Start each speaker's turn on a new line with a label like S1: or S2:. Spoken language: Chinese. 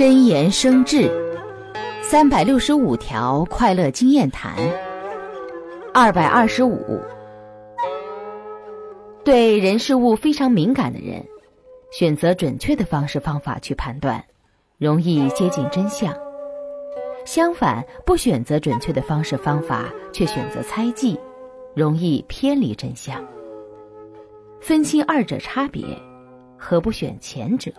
S1: 真言生智三百六十五条快乐经验谈二百二十五。对人事物非常敏感的人选择准确的方式方法去判断容易接近真相。相反不选择准确的方式方法却选择猜忌容易偏离真相。分清二者差别何不选前者